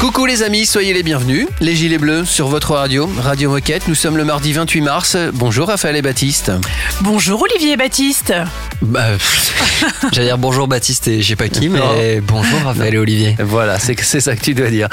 Coucou les amis, soyez les bienvenus. Les Gilets Bleus sur votre radio, Radio Moquette. Nous sommes le mardi 28 mars. Bonjour Raphaël et Baptiste. Bonjour Olivier et Baptiste. Bah, J'allais dire bonjour Baptiste et je sais pas qui, mais bonjour Raphaël et Olivier. Voilà, c'est c'est ça que tu dois dire.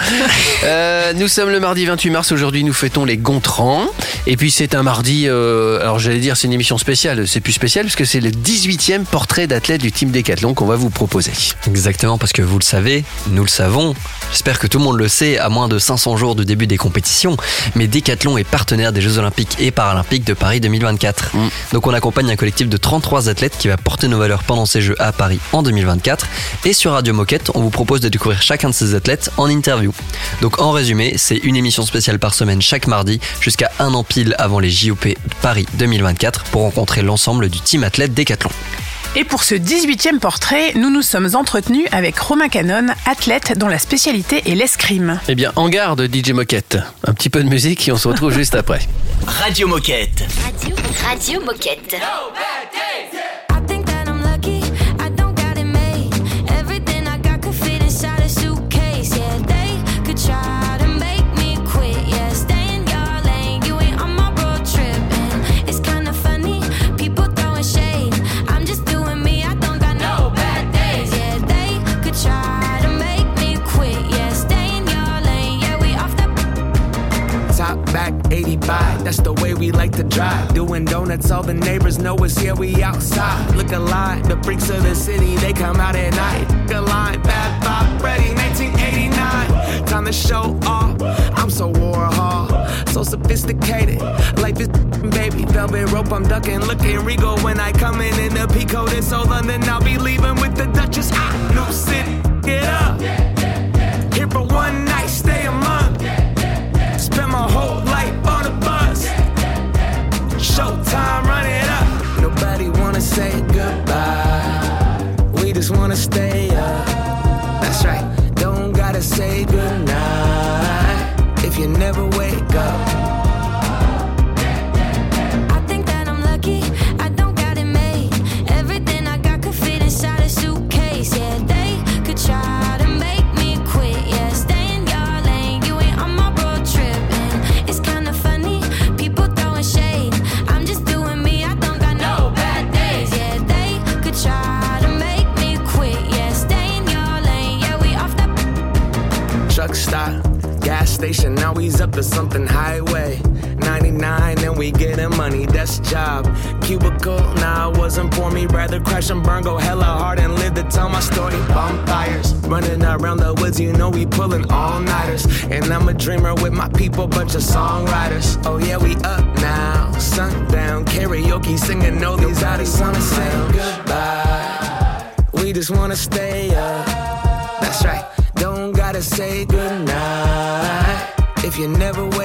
Euh, nous sommes le mardi 28 mars. Aujourd'hui, nous fêtons les Gontrans. Et puis c'est un mardi. euh, alors j'allais dire c'est une émission spéciale. C'est plus spécial parce que c'est le 18e portrait d'athlète du team Décathlon qu'on va vous proposer. Exactement, parce que vous le savez, nous le savons. J'espère que tout le monde le sait à moins de 500 jours du début des compétitions. Mais Decathlon est partenaire des Jeux Olympiques et Paralympiques de Paris 2024. Mm. Donc on accompagne un collectif de 33 athlètes qui va porter nos valeurs pendant ces Jeux à Paris en 2024. Et sur Radio Moquette, on vous propose de découvrir chacun de ces athlètes en interview. Donc en résumé, c'est une émission spéciale par semaine chaque mardi jusqu'à un an pile avant les JOP Paris 2024 pour rencontrer l'ensemble du team athlète Decathlon. Et pour ce 18e portrait, nous nous sommes entretenus avec Romain Canon, athlète dont la spécialité est l'escrime. Eh bien, en garde DJ Moquette. Un petit peu de musique et on se retrouve juste après. Radio Moquette. Radio, Radio Moquette. I that's the way we like to drive. Doing donuts, all the neighbors know us, yeah, we outside. Look alive, the freaks of the city, they come out at night. Look alive, bad Bob Freddy, 1989. Time to show off, I'm so Warhol, so sophisticated. Life is baby, velvet rope, I'm ducking. Looking regal when I come in in the Pico, this old London, I'll be leaving with the Duchess. Ah, New City, get up. Here for one night, understand up to something highway. 99 and we getting money, that's job. Cubicle, nah, wasn't for me. Rather crash and burn, go hella hard and live to tell my story. Bonfires, running around the woods, you know we pulling all nighters. And I'm a dreamer with my people, bunch of songwriters. Oh yeah, we up now, sundown, karaoke, singing all these out of say goodbye. We just wanna stay up. That's right. Don't gotta say goodnight if you never wake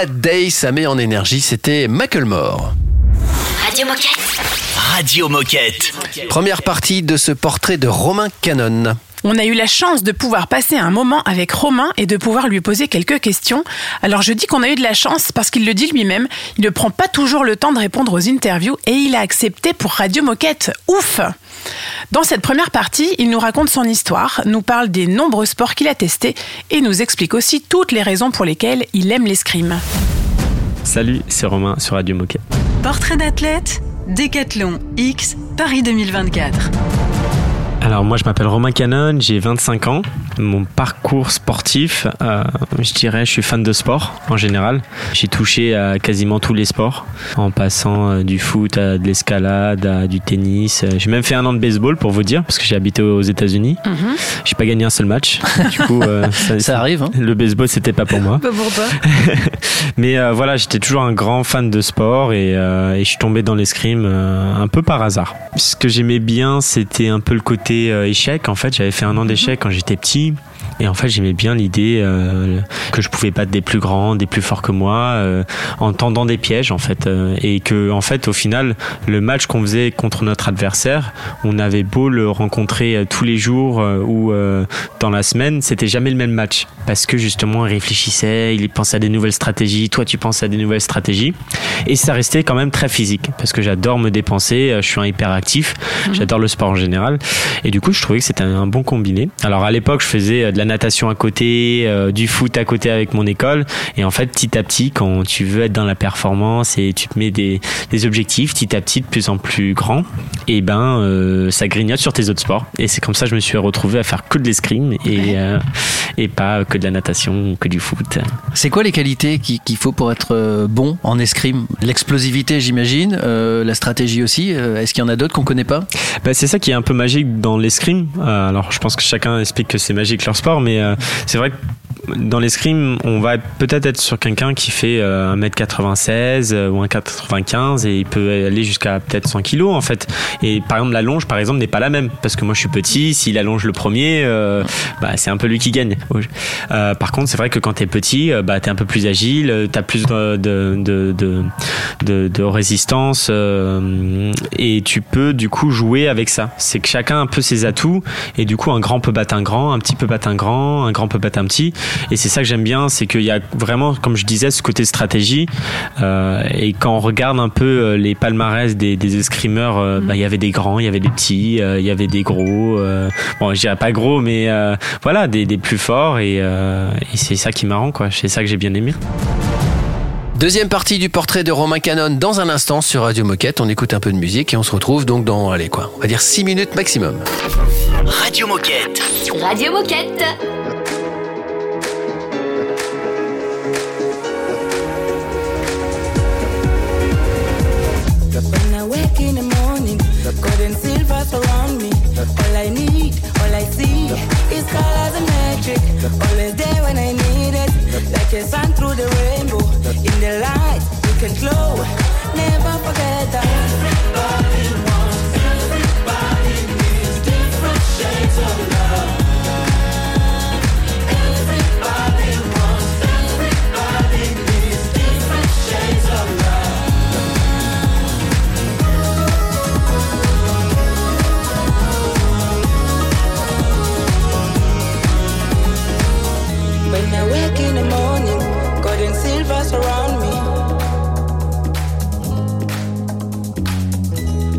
Bad Day, ça met en énergie. C'était Macklemore. Radio Moquette. Radio Moquette. Première partie de ce portrait de Romain Canon. On a eu la chance de pouvoir passer un moment avec Romain et de pouvoir lui poser quelques questions. Alors je dis qu'on a eu de la chance parce qu'il le dit lui-même, il ne prend pas toujours le temps de répondre aux interviews et il a accepté pour Radio Moquette. Ouf Dans cette première partie, il nous raconte son histoire, nous parle des nombreux sports qu'il a testés et nous explique aussi toutes les raisons pour lesquelles il aime l'escrime. Salut, c'est Romain sur Radio Moquette. Portrait d'athlète, Décathlon X, Paris 2024. Alors moi je m'appelle Romain Canon, j'ai 25 ans. Mon parcours sportif, euh, je dirais je suis fan de sport en général. J'ai touché à quasiment tous les sports en passant euh, du foot à de l'escalade, à du tennis. Euh, J'ai même fait un an de baseball pour vous dire parce que j'ai habité aux États-Unis. J'ai pas gagné un seul match. Du coup euh, Ça arrive, hein Le baseball c'était pas pour moi. Pas pour toi. Mais euh, voilà, j'étais toujours un grand fan de sport et, euh, et je suis tombé dans l'escrime euh, un peu par hasard. Ce que j'aimais bien, c'était un peu le côté euh, échec. En fait, j'avais fait un an d'échec quand j'étais petit. Et en fait, j'aimais bien l'idée euh, que je pouvais battre des plus grands, des plus forts que moi, euh, en tendant des pièges en fait, euh, et que en fait, au final, le match qu'on faisait contre notre adversaire, on avait beau le rencontrer tous les jours euh, ou dans la semaine, c'était jamais le même match. Parce que justement, il réfléchissait, il pensait à des nouvelles stratégies, toi tu pensais à des nouvelles stratégies, et ça restait quand même très physique parce que j'adore me dépenser, je suis un hyperactif, j'adore le sport en général, et du coup, je trouvais que c'était un bon combiné. Alors à l'époque, je faisais de la natation à côté, euh, du foot à côté avec mon école. Et en fait, petit à petit, quand tu veux être dans la performance et tu te mets des, des objectifs, petit à petit, de plus en plus grands, et ben, euh, ça grignote sur tes autres sports. Et c'est comme ça que je me suis retrouvé à faire que de l'escrime et, euh, et pas que de la natation ou que du foot. C'est quoi les qualités qui- qu'il faut pour être bon en escrime? L'explosivité, j'imagine, la stratégie aussi. Est-ce qu'il y en a d'autres qu'on connaît pas? Bah, c'est ça qui est un peu magique dans l'escrime. Alors, je pense que chacun explique que c'est magique leur sport, mais euh, c'est vrai que dans l'escrime, on va peut-être être sur quelqu'un qui fait euh, 1m96 euh, ou 1m95 et il peut aller jusqu'à peut-être 100 kg en fait. Et par exemple, la longe, par exemple, n'est pas la même parce que moi je suis petit. S'il allonge le premier, euh, bah, c'est un peu lui qui gagne. Euh, par contre, c'est vrai que quand t'es petit, euh, bah, t'es un peu plus agile, euh, t'as plus de, de, de, de- de résistance euh, et tu peux du coup jouer avec ça. C'est que chacun a un peu ses atouts et du coup un grand peut battre un grand, un petit peut battre un grand, un grand peut battre un petit. Et c'est ça que j'aime bien, c'est qu'il y a vraiment, comme je disais, ce côté stratégie. Euh, et quand on regarde un peu euh, les palmarès des, des escrimeurs, euh, bah, il y avait des grands, il y avait des petits, euh, il y avait des gros. euh, bon, je dirais pas gros, mais euh, voilà, des, des plus forts. Et, euh, et c'est ça qui est marrant, quoi. C'est ça que j'ai bien aimé. Deuxième partie du portrait de Romain Canon dans un instant sur Radio Moquette. On écoute un peu de musique et on se retrouve donc dans, allez quoi, on va dire 6 minutes maximum. Radio Moquette. Radio Moquette. When I wake in the morning, gold and silver surround me. All I need, all I see is colors and magic. Always there when I need it, like a sun through the rainbow. In the light, you can glow. Never forget that. Everybody wants, everybody needs different shades of love. When I wake in the morning, gold and silver surround me.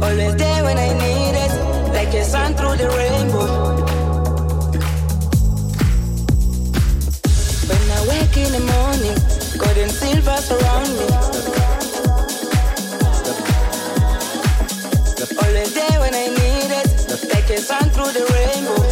Always there when I need it, like a sun through the rainbow. When I wake in the morning, gold and silver surround me. Always there when I need it, like a sun through the rainbow.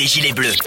des Gilets Bleus.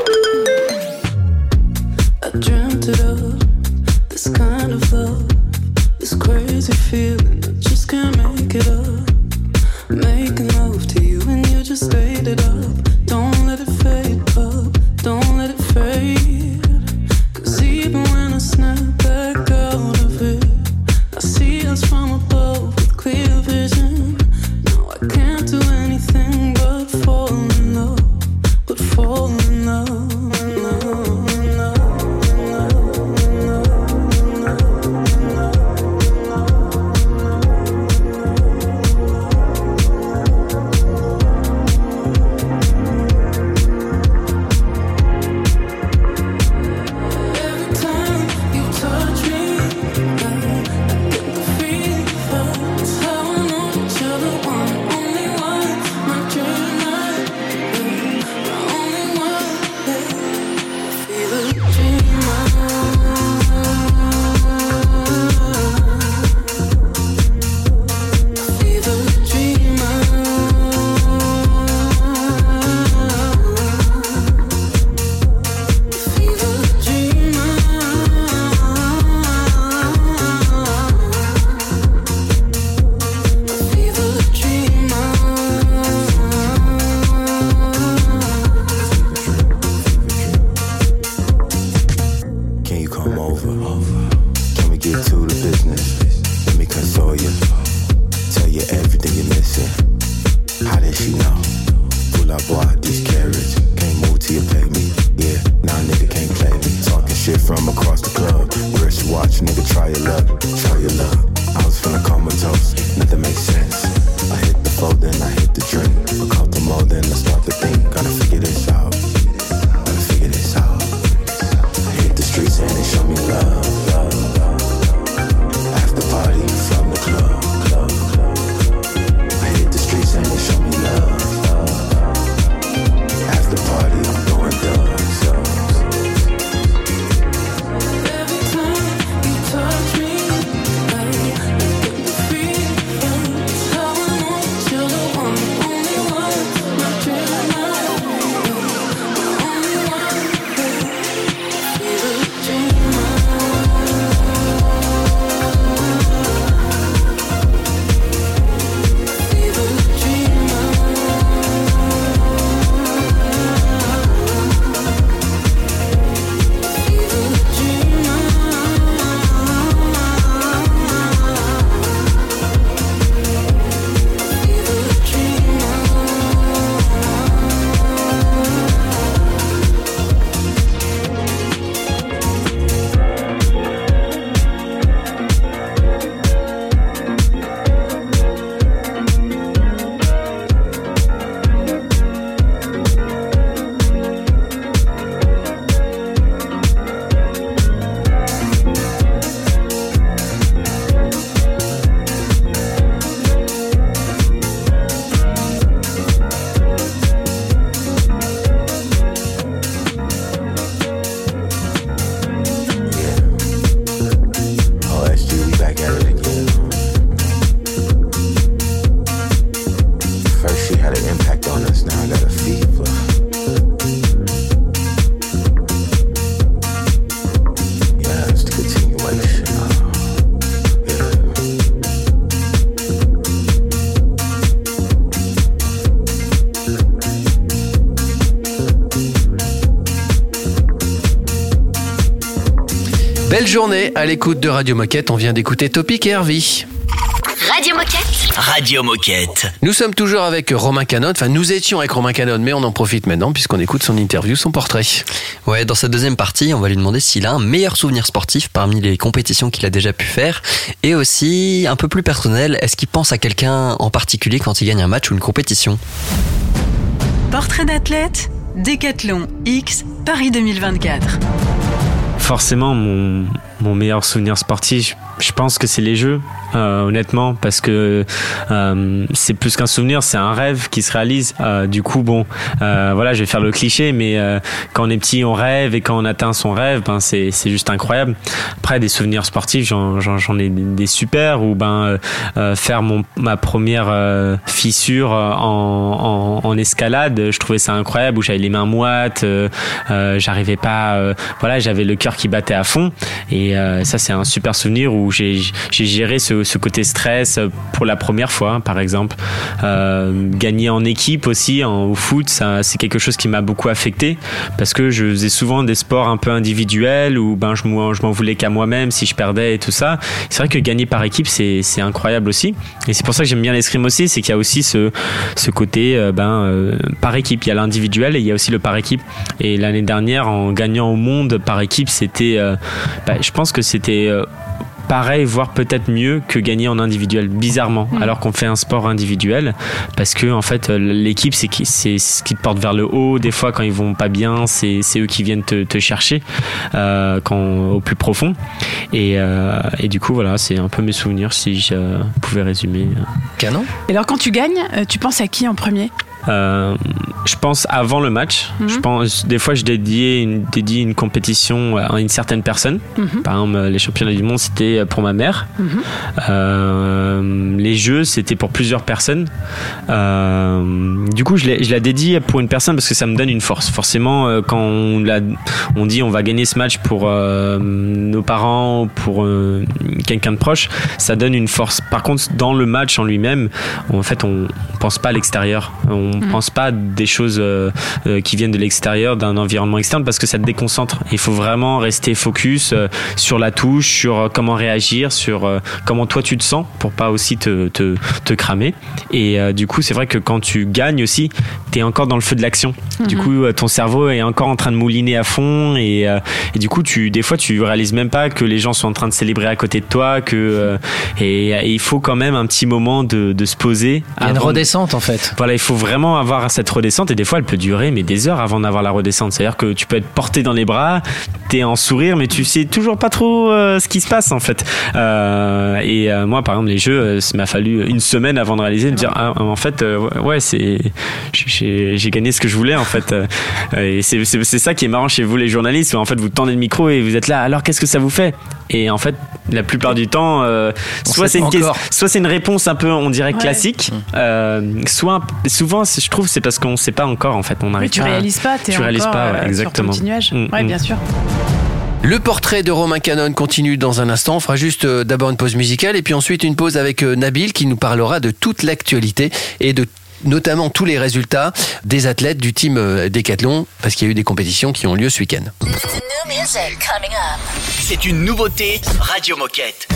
journée à l'écoute de Radio Moquette. On vient d'écouter Topic et Hervé. Radio Moquette. Radio Moquette. Nous sommes toujours avec Romain Canon. Enfin, nous étions avec Romain Canon, mais on en profite maintenant puisqu'on écoute son interview, son portrait. Ouais, dans cette deuxième partie, on va lui demander s'il a un meilleur souvenir sportif parmi les compétitions qu'il a déjà pu faire et aussi un peu plus personnel, est-ce qu'il pense à quelqu'un en particulier quand il gagne un match ou une compétition? Portrait d'athlète, Décathlon X, Paris 2024 forcément mon, meilleur souvenir sportif je pense que c'est les jeux, euh, honnêtement, parce que euh, c'est plus qu'un souvenir, c'est un rêve qui se réalise. Euh, du coup, bon, voilà, je vais faire le cliché, mais quand on est petit, on rêve, et quand on atteint son rêve, ben c'est juste incroyable. Après, des souvenirs sportifs, j'en ai des super, ou ben faire mon ma première fissure en, en, escalade, je trouvais ça incroyable, où j'avais les mains moites, j'arrivais pas, voilà, j'avais le cœur qui battait à fond, et ça c'est un super souvenir j'ai géré ce, ce côté stress pour la première fois, par exemple. Euh, gagner en équipe aussi au foot, c'est quelque chose qui m'a beaucoup affecté parce que je faisais souvent des sports un peu individuels où ben je m'en voulais qu'à moi-même si je perdais et tout ça. C'est vrai que gagner par équipe c'est incroyable aussi, et c'est pour ça que j'aime bien l'escrime aussi, c'est qu'il y a aussi ce ce côté euh, ben euh, par équipe. Il y a l'individuel et il y a aussi le par équipe. Et l'année dernière, en gagnant au monde par équipe, c'était, ben, je pense que c'était pareil, voire peut-être mieux que gagner en individuel, bizarrement, Mm. alors qu'on fait un sport individuel, parce que en fait euh, l'équipe c'est qui- c'est ce qui te porte vers le haut. Des fois quand ils vont pas bien, c'est c'est eux qui viennent te, te chercher euh, quand au plus profond. Et, euh, et du coup voilà, c'est un peu mes souvenirs si je pouvais résumer. Canon. Et alors quand tu gagnes, tu penses à qui en premier? Euh, je pense avant le match. Mhm. Je pense des fois je dédiais une, dédie une compétition à une certaine personne. Mhm. Par exemple, les championnats du monde c'était pour ma mère. Mhm. Euh, les jeux c'était pour plusieurs personnes. Euh, du coup je, la dédie pour une personne parce que ça me donne une force. Forcément euh, quand on, l'a- on dit on va gagner ce match pour euh, nos parents, pour euh, quelqu'un de proche, ça donne une force. Par contre dans le match en lui-même, en fait on, on pense pas à l'extérieur. On Mhm. pense pas à des choses euh, euh, qui viennent de l'extérieur, d'un environnement externe, parce que ça te déconcentre. Il faut vraiment rester focus euh, sur la touche, sur comment réagir, sur euh, comment toi tu te sens, pour pas aussi te, te, te cramer. Et euh, du coup, c'est vrai que quand tu gagnes aussi, tu es encore dans le feu de l'action. Du Mhm. coup, ton cerveau est encore en train de mouliner à fond, et, euh, et du coup, tu, des fois, tu réalises même pas que les gens sont en train de célébrer à côté de toi, que euh, et, et il faut quand même un petit moment de, de se poser. Il y a une redescente en fait. voilà, il faut vraiment avoir cette redescente et des fois elle peut durer mais des heures avant d'avoir la redescente. C'est-à-dire que tu peux être porté dans les bras, t'es en sourire mais tu sais toujours pas trop euh, ce qui se passe en fait. Euh, et euh, moi par exemple les jeux, ça m'a fallu une semaine avant de réaliser, de dire ah, en fait ouais c'est j'ai gagné ce que je voulais en fait. Et c'est ça qui est marrant chez vous les journalistes où en fait vous tendez le micro et vous êtes là alors qu'est-ce que ça vous fait? Et en fait la plupart du temps euh, soit c'est une pas question- encore. soit c'est une réponse un peu on dirait Ouais. classique euh, soit souvent c'est- je trouve c'est parce qu'on sait pas encore en fait on Oui, n'arrive tu pas à- réalises pas, tu encore réalises pas ouais, euh, sur ton exactement petit nuage. Mm, ouais, mm. bien sûr. Le portrait de Romain Canon continue dans un instant. On fera juste d'abord une pause musicale et puis ensuite une pause avec Nabil qui nous parlera de toute l'actualité et de notamment tous les résultats des athlètes du team euh, Décathlon parce qu'il y a eu des compétitions qui ont lieu ce week-end. C'est une nouveauté Radio Moquette.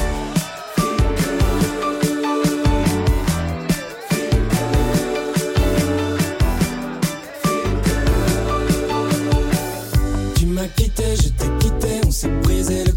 Tu m'as quitté, je t'ai quitté, on s'est brisé le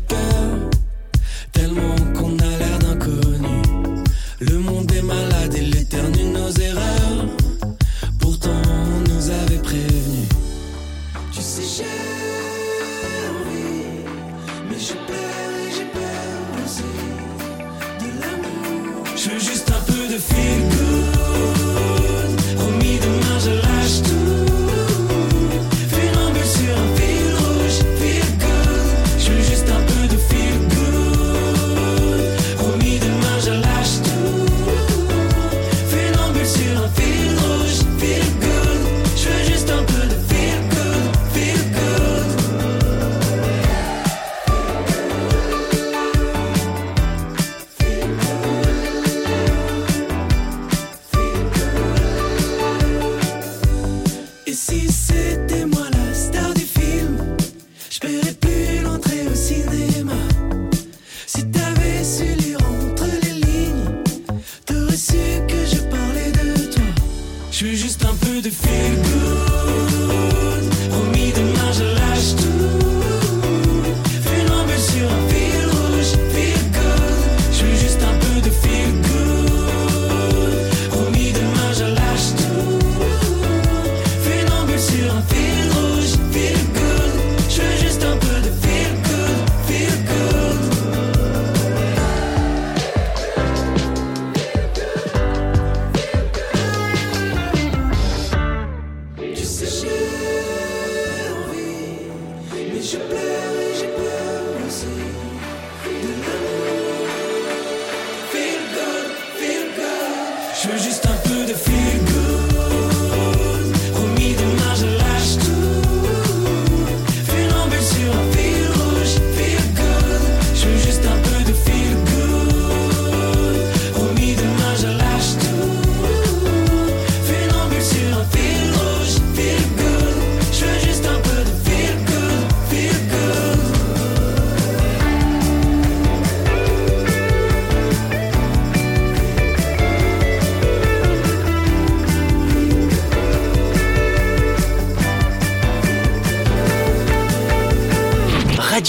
Je veux juste un peu de feel.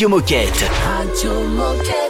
Radio Moquette. Moquette.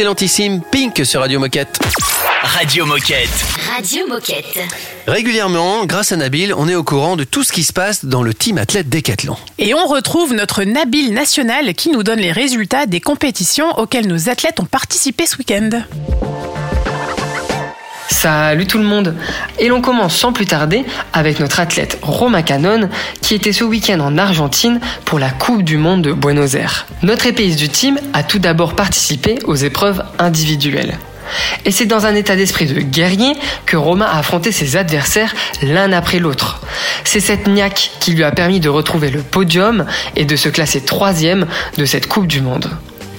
Excellentissime, Pink sur Radio Moquette. Radio Moquette. Radio Moquette. Régulièrement, grâce à Nabil, on est au courant de tout ce qui se passe dans le team athlète décathlon. Et on retrouve notre Nabil national qui nous donne les résultats des compétitions auxquelles nos athlètes ont participé ce week-end. Salut tout le monde Et l'on commence sans plus tarder avec notre athlète Roma Canon qui était ce week-end en Argentine pour la Coupe du Monde de Buenos Aires. Notre épéiste du team a tout d'abord participé aux épreuves individuelles. Et c'est dans un état d'esprit de guerrier que Roma a affronté ses adversaires l'un après l'autre. C'est cette niaque qui lui a permis de retrouver le podium et de se classer troisième de cette Coupe du Monde.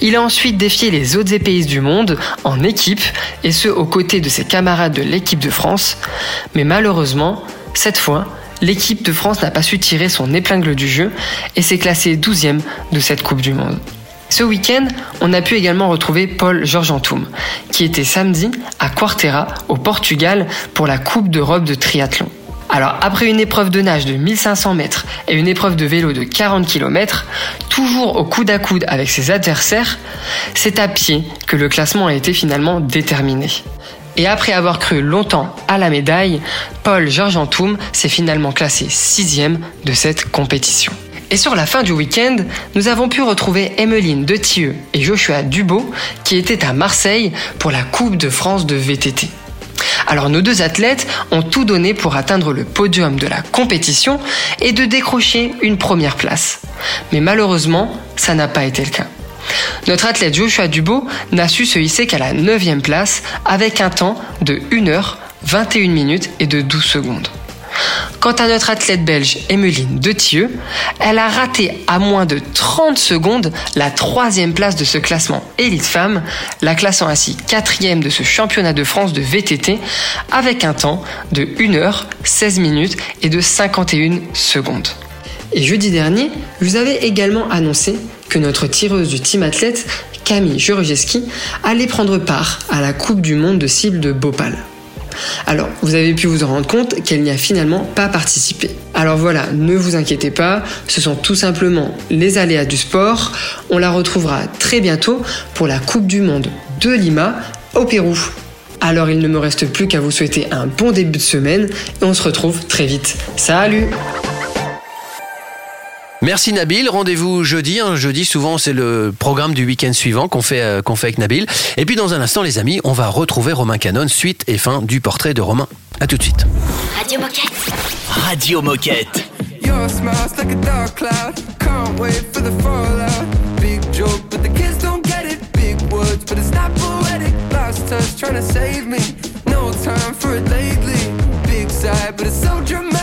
Il a ensuite défié les autres épéistes du monde en équipe, et ce aux côtés de ses camarades de l'équipe de France. Mais malheureusement, cette fois, l'équipe de France n'a pas su tirer son épingle du jeu et s'est classée 12e de cette Coupe du Monde. Ce week-end, on a pu également retrouver Paul Georgentoum, qui était samedi à Quartera, au Portugal, pour la Coupe d'Europe de triathlon. Alors, après une épreuve de nage de 1500 mètres et une épreuve de vélo de 40 km, toujours au coude à coude avec ses adversaires, c'est à pied que le classement a été finalement déterminé. Et après avoir cru longtemps à la médaille, Paul Georgentoum s'est finalement classé sixième de cette compétition. Et sur la fin du week-end, nous avons pu retrouver Emmeline Dethieux et Joshua Dubo qui étaient à Marseille pour la Coupe de France de VTT. Alors nos deux athlètes ont tout donné pour atteindre le podium de la compétition et de décrocher une première place. Mais malheureusement, ça n'a pas été le cas. Notre athlète Joshua Dubo n'a su se hisser qu'à la 9 place avec un temps de 1 heure 21 minutes et de 12 secondes. Quant à notre athlète belge Emmeline Dethieux, elle a raté à moins de 30 secondes la troisième place de ce classement élite femme, la classant ainsi quatrième de ce championnat de France de VTT avec un temps de 1 heure 16 minutes et de 51 secondes. Et jeudi dernier, vous avais également annoncé que notre tireuse du team athlète, Camille Jurjeski, allait prendre part à la Coupe du Monde de cible de Bhopal. Alors, vous avez pu vous en rendre compte qu'elle n'y a finalement pas participé. Alors voilà, ne vous inquiétez pas, ce sont tout simplement les aléas du sport. On la retrouvera très bientôt pour la Coupe du Monde de Lima au Pérou. Alors il ne me reste plus qu'à vous souhaiter un bon début de semaine et on se retrouve très vite. Salut Merci Nabil. Rendez-vous jeudi. hein. Jeudi, souvent, c'est le programme du week-end suivant qu'on fait, euh, qu'on fait avec Nabil. Et puis, dans un instant, les amis, on va retrouver Romain Canon, suite et fin du portrait de Romain. À tout de suite. Radio Moquette. Radio Moquette. Your smile's like a dark cloud. Can't wait for the fallout. Big joke, but the kids don't get it. Big words, but it's not poetic. Last touch trying to save me. No time for it lately. Big sigh, but it's so dramatic.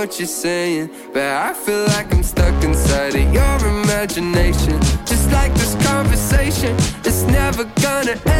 What you're saying, but I feel like I'm stuck inside of your imagination. Just like this conversation, it's never gonna end.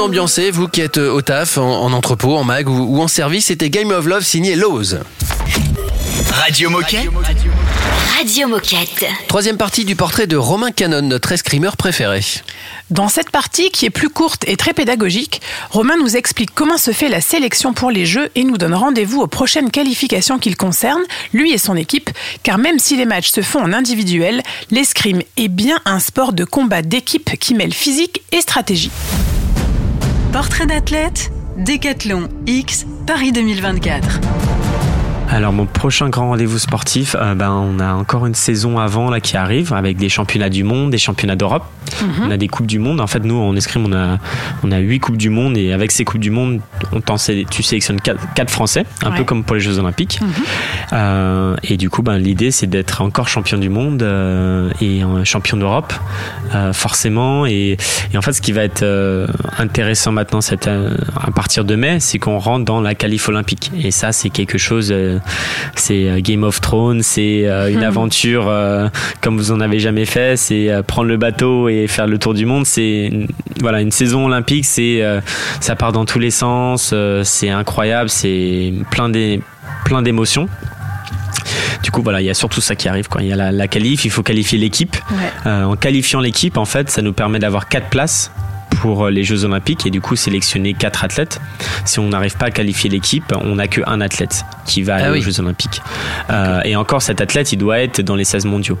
Vous ambiancer, vous qui êtes euh, au taf, en, en entrepôt, en mag ou, ou en service, c'était Game of Love signé Lowe's. Radio Moquette. Radio Moquette. Troisième partie du portrait de Romain Canon, notre escrimeur préféré. Dans cette partie, qui est plus courte et très pédagogique, Romain nous explique comment se fait la sélection pour les Jeux et nous donne rendez-vous aux prochaines qualifications qu'il concerne, lui et son équipe, car même si les matchs se font en individuel, l'escrime est bien un sport de combat d'équipe qui mêle physique et stratégie. Portrait d'athlète, Décathlon X, Paris 2024. Alors mon prochain grand rendez-vous sportif, euh, ben on a encore une saison avant là qui arrive avec des championnats du monde, des championnats d'Europe. Mhm. On a des coupes du monde. En fait, nous en escrime, on a on a huit coupes du monde et avec ces coupes du monde, on tu sélectionnes quatre, quatre Français, un peu comme pour les Jeux Olympiques. Euh, et du coup, ben l'idée c'est d'être encore champion du monde euh, et champion d'Europe, euh, forcément. Et, et en fait, ce qui va être intéressant maintenant, c'est à partir de mai, c'est qu'on rentre dans la qualif olympique. Et ça, c'est quelque chose. c'est Game of Thrones, c'est une Mhm. aventure comme vous en avez jamais fait. C'est prendre le bateau et faire le tour du monde. C'est une- voilà une saison olympique. C'est euh, ça part dans tous les sens. euh, c'est incroyable. C'est plein des plein d'émotions. Du coup, voilà, il y a surtout ça qui arrive. Il y a la, la qualif, il faut qualifier l'équipe. Ouais. Euh, en qualifiant l'équipe, en fait, ça nous permet d'avoir quatre places pour euh, les Jeux Olympiques et du coup sélectionner quatre athlètes. Si on n'arrive pas à qualifier l'équipe, on n'a qu'un athlète qui va aller Ah oui. aux Jeux Olympiques. Euh, et encore, cet athlète, il doit être dans les 16 mondiaux.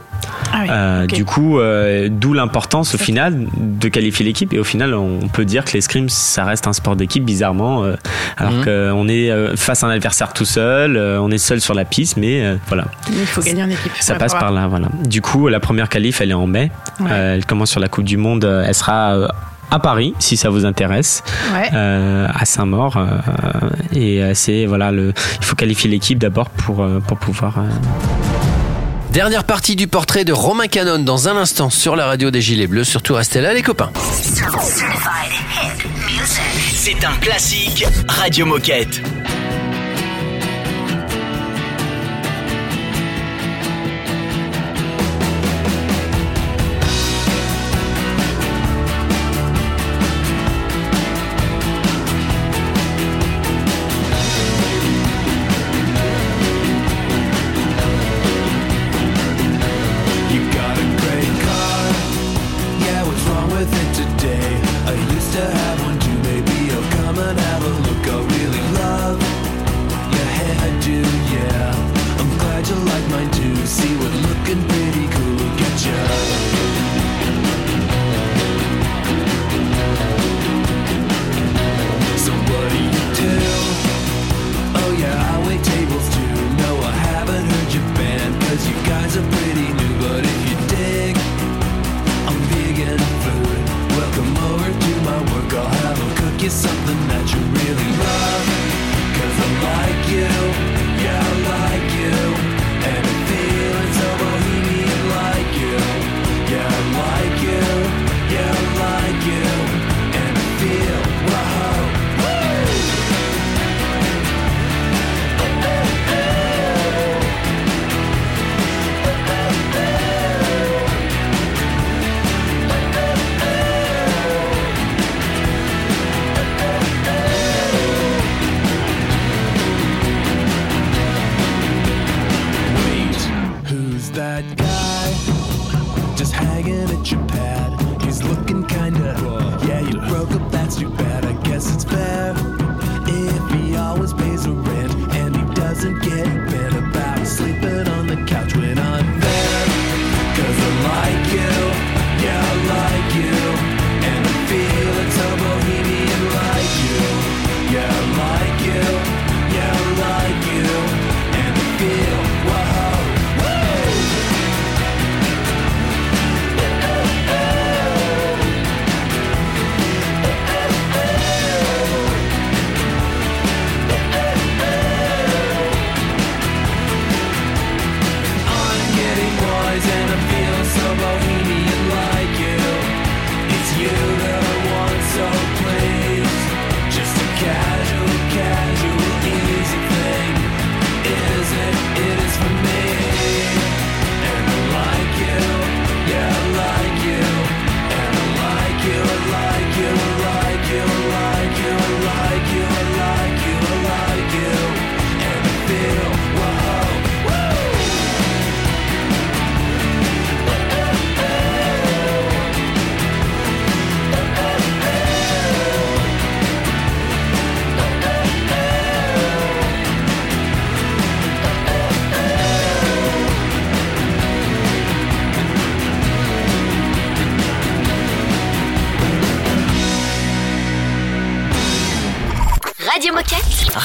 Ah oui, Euh. Du coup, euh, d'où l'importance au final de qualifier l'équipe. Et au final, on peut dire que l'escrime, ça reste un sport d'équipe, bizarrement. alors Mhm. qu'on est face à un adversaire tout seul, on est seul sur la piste, mais voilà. Il faut gagner en équipe. Ça passe par là, voilà. Du coup, la première qualif, elle est en mai. Ouais. Elle commence sur la Coupe du Monde. Elle sera à Paris, si ça vous intéresse, euh, à Saint-Maur. Euh, et euh, c'est voilà, le, il faut qualifier l'équipe d'abord pour, euh, pour pouvoir. Dernière partie du portrait de Romain Canon dans un instant sur la radio des Gilets Bleus. Surtout restez là les copains. C'est un classique Radio Moquette.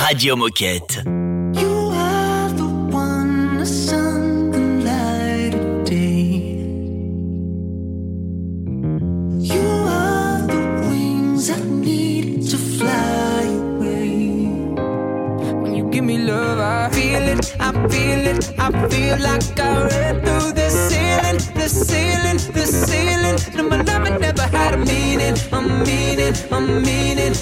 Radio Moquette. You are the one the sun the light of day. You are the wings I need to fly away. When you give me love, I feel it, I feel it, I feel like I read through the ceiling, the ceiling, the ceiling. No, my love never had a meaning, a meaning, a meaning.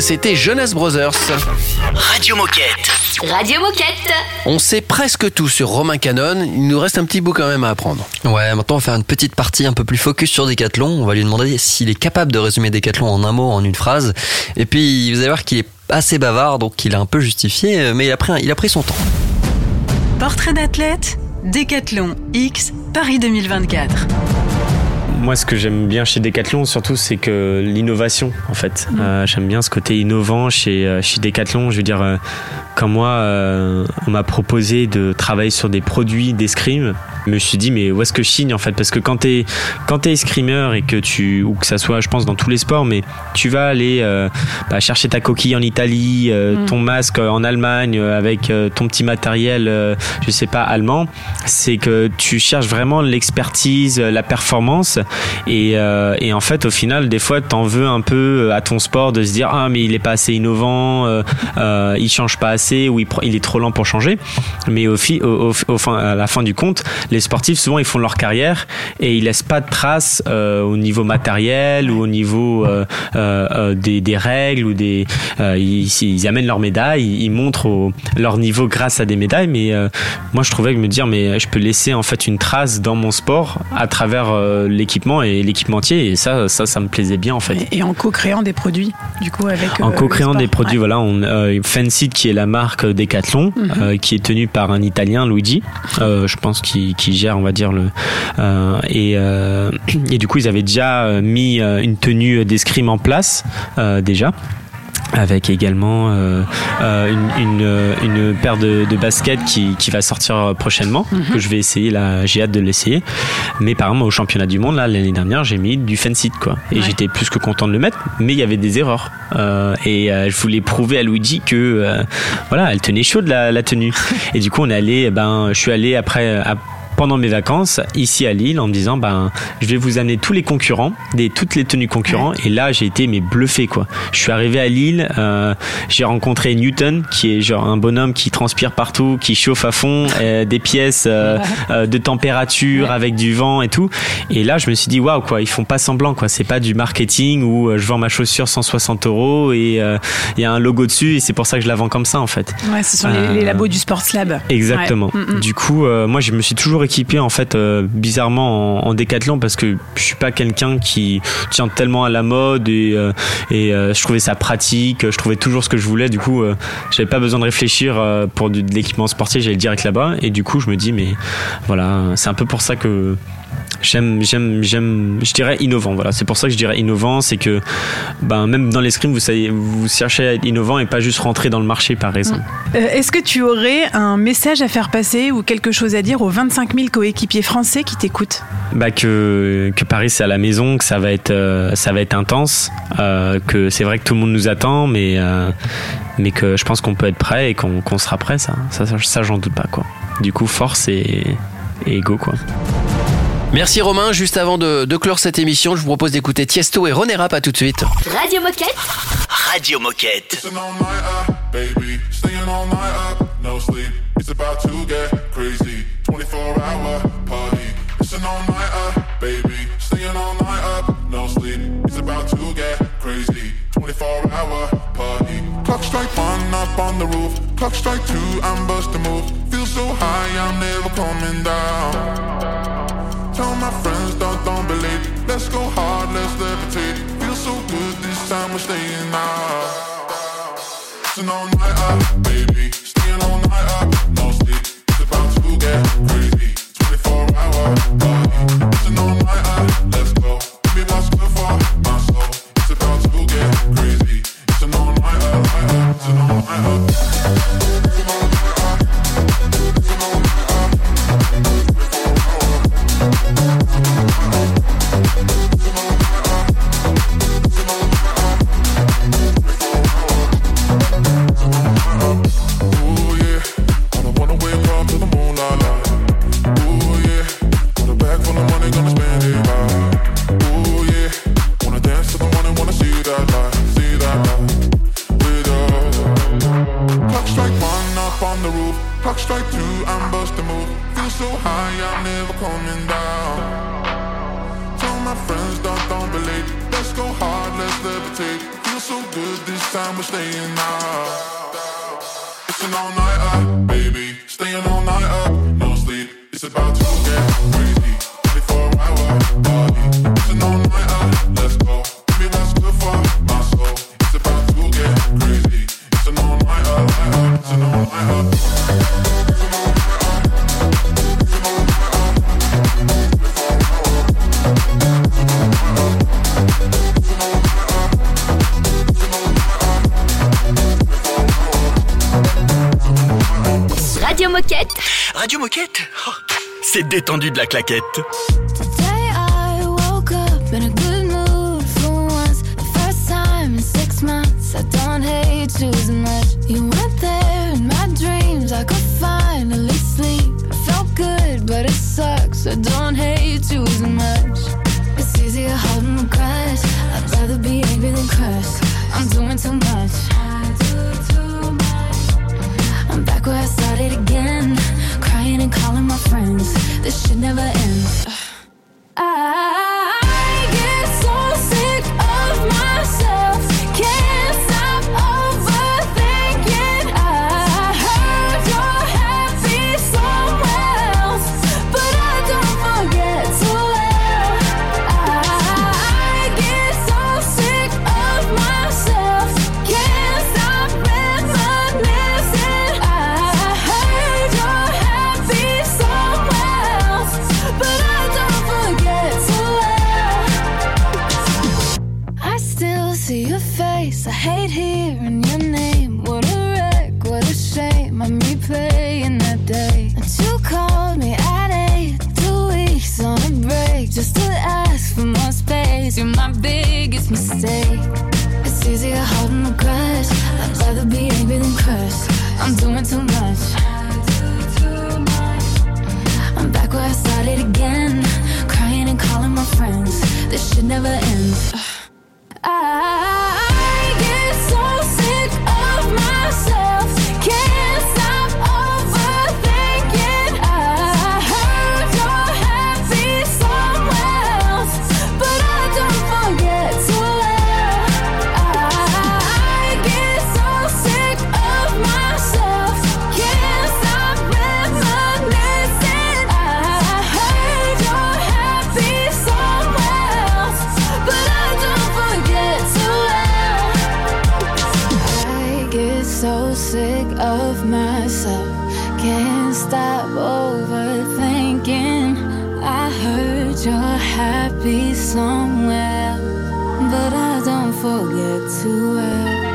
C'était Jonas Brothers. Radio Moquette. Radio Moquette. On sait presque tout sur Romain Canon. Il nous reste un petit bout quand même à apprendre. Ouais, maintenant on va faire une petite partie un peu plus focus sur Decathlon. On va lui demander s'il est capable de résumer Decathlon en un mot, en une phrase. Et puis vous allez voir qu'il est assez bavard, donc il a un peu justifié, mais il a pris, il a pris son temps. Portrait d'athlète, Décathlon X, Paris 2024. Moi, ce que j'aime bien chez Decathlon, surtout, c'est que l'innovation, en fait. Euh, j'aime bien ce côté innovant chez, euh, chez Decathlon. Je veux dire, euh, quand moi, euh, on m'a proposé de travailler sur des produits d'escrime, je me suis dit, mais où est-ce que je signe, en fait? Parce que quand t'es quand t'es escrimeur et que tu, ou que ça soit, je pense, dans tous les sports, mais tu vas aller euh, bah, chercher ta coquille en Italie, euh, Mm. ton masque en Allemagne, avec ton petit matériel, je sais pas, allemand, c'est que tu cherches vraiment l'expertise, la performance. Et, et en fait, au final, des fois, t'en veux un peu à ton sport de se dire ah mais il est pas assez innovant, il change pas assez ou il, est trop lent pour changer. Mais au, fi- au, au- au fin, à la fin du compte, les sportifs souvent ils font leur carrière et ils laissent pas de traces euh, au niveau matériel ou au niveau euh, euh, des, des règles ou des ils, ils amènent leurs médailles, ils, ils montrent leur niveau grâce à des médailles. Mais moi je trouvais que me dire mais je peux laisser en fait une trace dans mon sport à travers l'équipement et l'équipementier et ça ça ça me plaisait bien en fait. Et en co-créant des produits, du coup, avec. En co-créant des produits, Ouais. voilà, on, Fancy qui est la marque Decathlon, Mhm. euh, qui est tenue par un Italien, Luigi, euh, je pense qui, qui gère, on va dire le. euh, et, et du coup, ils avaient déjà mis une tenue d'escrime en place déjà avec également euh, euh, une, une, euh, une paire de, de baskets qui, qui va sortir prochainement Mhm. que je vais essayer là j'ai hâte de l'essayer. Mais par exemple au championnat du monde là l'année dernière j'ai mis du Fancy quoi. Et j'étais plus que content de le mettre mais il y avait des erreurs. Euh, et euh, je voulais prouver à Luigi que euh, voilà elle tenait chaude la, la tenue. Et du coup on est allé eh ben je suis allé après à- pendant mes vacances ici à Lille en me disant ben je vais vous amener tous les concurrents des toutes les tenues concurrents et là j'ai été mais bluffé quoi je suis arrivé à Lille euh, j'ai rencontré Newton qui est genre un bonhomme qui transpire partout qui chauffe à fond euh, des pièces euh, euh, de température avec du vent et tout et là je me suis dit waouh quoi ils font pas semblant quoi c'est pas du marketing où euh, je vends ma chaussure 160 euros et euh, il y a un logo dessus et c'est pour ça que je la vends comme ça en fait Ouais, ce sont les, les labos du Sports Lab. Exactement. Ouais. Mm, mm. Du coup, euh, moi, je me suis toujours équipé en fait euh, bizarrement en, décathlon parce que je suis pas quelqu'un qui tient tellement à la mode et, euh, euh, je trouvais ça pratique. Je trouvais toujours ce que je voulais. Du coup, j'avais pas besoin de réfléchir pour de l'équipement sportif. J'allais direct là-bas et du coup, je me dis mais voilà, c'est un peu pour ça que J'aime, j'aime, j'aime, je dirais innovant. Voilà, c'est pour ça que je dirais innovant, c'est que, ben, même dans l'escrime, vous savez, vous cherchez à être innovant et pas juste rentrer dans le marché, par exemple. Euh, Est-ce que tu aurais un message à faire passer ou quelque chose à dire aux 25 000 coéquipiers français qui t'écoutent? Bah que, que Paris c'est à la maison, que ça va être, euh, ça va être intense, euh, que c'est vrai que tout le monde nous attend, mais, euh, mais que je pense qu'on peut être prêt et qu'on qu'on sera prêt, ça, ça, ça, ça, j'en doute pas quoi. Du coup, force et, et go quoi. Merci Romain. Juste avant de, de clore cette émission, je vous propose d'écouter Tiesto et René Rap. À tout de suite. Radio Moquette. Radio Moquette. baby. Staying all night up, no sleep. It's about to get crazy. 24 hour party. It's an all nighter, baby. Staying all night up, no sleep. It's about to get crazy. 24 hour party. Clock strike one up on the roof. Clock strike two, I'm busting move. Feel so high, I'm never coming down. Tell my friends, don't, don't believe. Let's go hard, let's levitate. Feel so good this time, we're staying out. Staying all night up, baby. Staying all night up, no sleep. It's about to get crazy. 24 hour détendu de la claquette. should never end. Forget to well.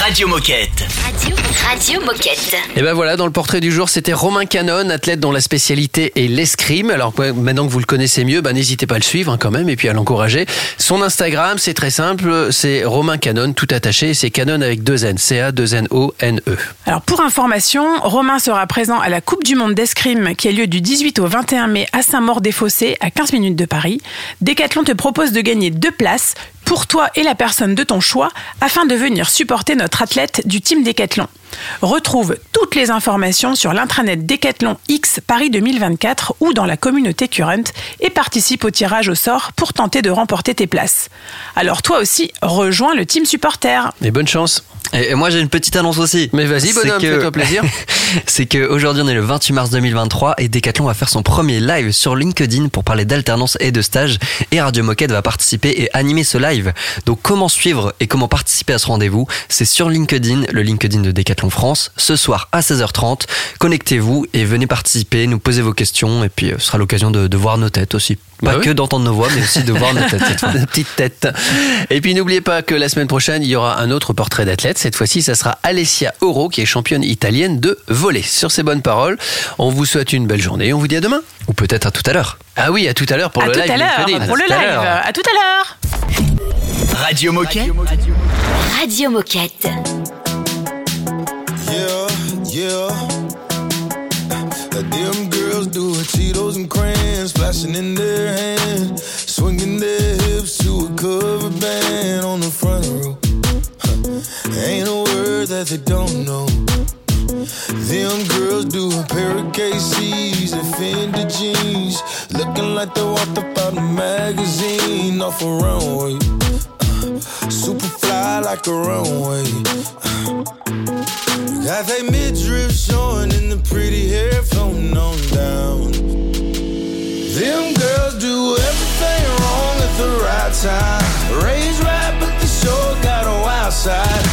Radio Moquette. Radio, Radio Moquette. Et ben voilà, dans le portrait du jour, c'était Romain Canon, athlète dont la spécialité est l'escrime. Alors maintenant que vous le connaissez mieux, bah, n'hésitez pas à le suivre hein, quand même et puis à l'encourager. Son Instagram, c'est très simple, c'est Romain Canon, tout attaché, c'est Canon avec deux N, C-A-2-N-O-N-E. Alors pour information, Romain sera présent à la Coupe du Monde d'escrime qui a lieu du 18 au 21 mai à Saint-Maur-des-Fossés, à 15 minutes de Paris. Decathlon te propose de gagner deux places pour toi et la personne de ton choix afin de venir supporter notre athlète du team Decathlon. Retrouve toutes les informations sur l'intranet Decathlon X Paris 2024 ou dans la communauté Current et participe au tirage au sort pour tenter de remporter tes places. Alors toi aussi, rejoins le team supporter. Et bonne chance. Et, moi j'ai une petite annonce aussi. Mais vas-y, C'est bonhomme, que- fais-toi plaisir. c'est qu'aujourd'hui on est le 28 mars 2023 et Decathlon va faire son premier live sur LinkedIn pour parler d'alternance et de stage et Radio Moquette va participer et animer ce live. Donc comment suivre et comment participer à ce rendez-vous? C'est sur LinkedIn, le LinkedIn de Decathlon France, ce soir à 16h30. Connectez-vous et venez participer, nous poser vos questions et puis euh, ce sera l'occasion de, de voir nos têtes aussi. Pas Bah oui. que d'entendre nos voix mais aussi de voir nos têtes cette fois. La petite tête. Et puis n'oubliez pas que la semaine prochaine, il y aura un autre portrait d'athlète. Cette fois-ci, ça sera Alessia Oro, qui est championne italienne de volley. Sur ces bonnes paroles, on vous souhaite une belle journée. On vous dit à demain. Ou peut-être à tout à l'heure. Ah oui, à tout à l'heure pour à le tout live. à l'heure, LinkedIn. pour le tout à live. l'heure. À tout à l'heure. Radio Moquette. Radio Moquette. Yeah. Uh, them girls do it, Cheetos and crayons flashing in their hands, swinging their hips to a cover band on the front row. Huh. Ain't a word that they don't know. Them girls do a pair of KCs and Fendi jeans, looking like they walked up out a magazine off a runway. Uh, super fly like a runway. Got that midriff showing and the pretty hair floating on down. Them girls do everything wrong at the right time. Raised right, but they sure got a wild side.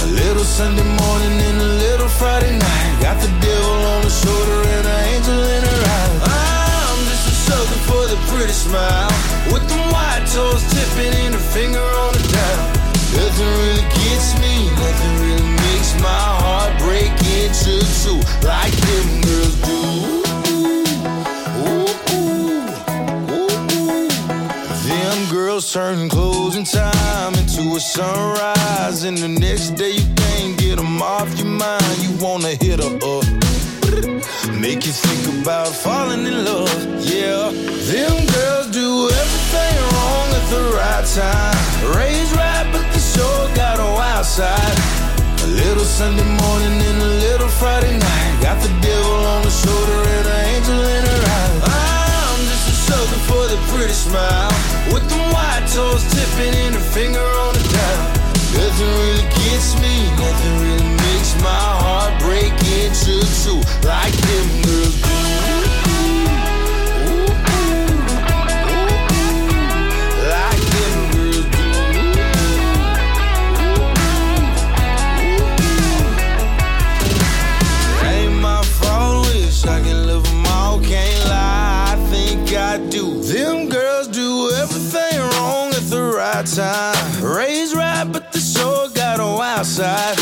A little Sunday morning and a little Friday night. Got the devil on the shoulder and an angel in her eye. I'm just a sucker for the pretty smile. With them white toes tipping and her finger on the dial. Nothing really gets me, nothing really my heart break into two like them girls do. Girls turn closing time into a sunrise. And the next day you can't get them off your mind. You wanna hit her up. Make you think about falling in love. Yeah, them girls do everything wrong at the right time. Raised right, but they sure got a wild side. Little Sunday morning and a little Friday night. Got the devil on the shoulder and an angel in her eye. I'm just a sucker for the pretty smile. With them white toes tipping and her finger on the dial. Nothing really gets me, nothing really makes my heart break into two like them girls time. Raised right, but the sure got a wild side.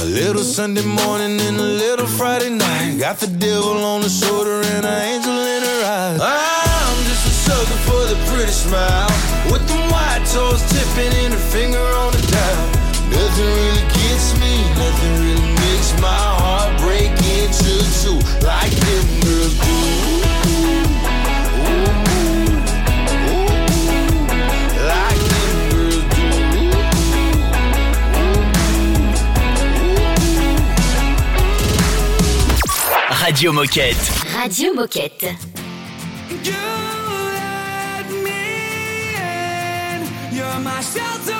A little Sunday morning and a little Friday night. Got the devil on the shoulder and an angel in her eyes. I'm just a sucker for the pretty smile. With them white toes tipping and her finger on the dial. Nothing really gets me, nothing really makes my heart break into two like them Radio Moquette. Radio Moquette. You're my shelter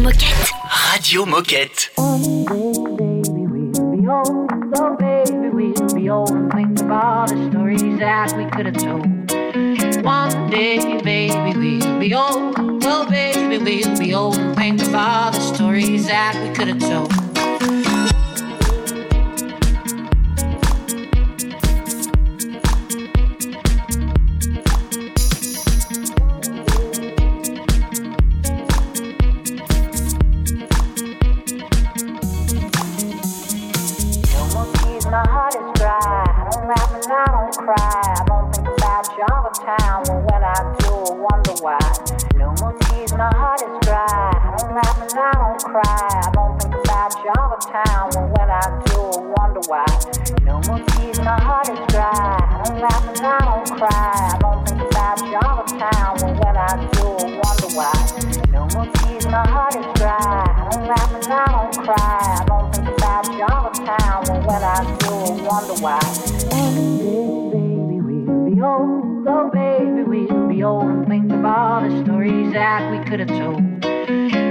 Moquette. Radio Moquette. be old, oh baby, we'll be old and think of all the stories that we could have told. One day, baby, we'll be old, oh baby, we'll be old and think of all the stories that we could have told. Don't cry. I don't think about Java Town, but when I do, I wonder why. No more tears, my heart is dry. I don't laugh and I don't cry. I don't think about Java Town, but when I do, I wonder why. No more tears, my heart is dry. I don't laugh and I don't cry. I don't think about Java Town, but when I do, I wonder why. Baby, we'll be old, oh baby, we'll be old and think of all the stories that we could have told.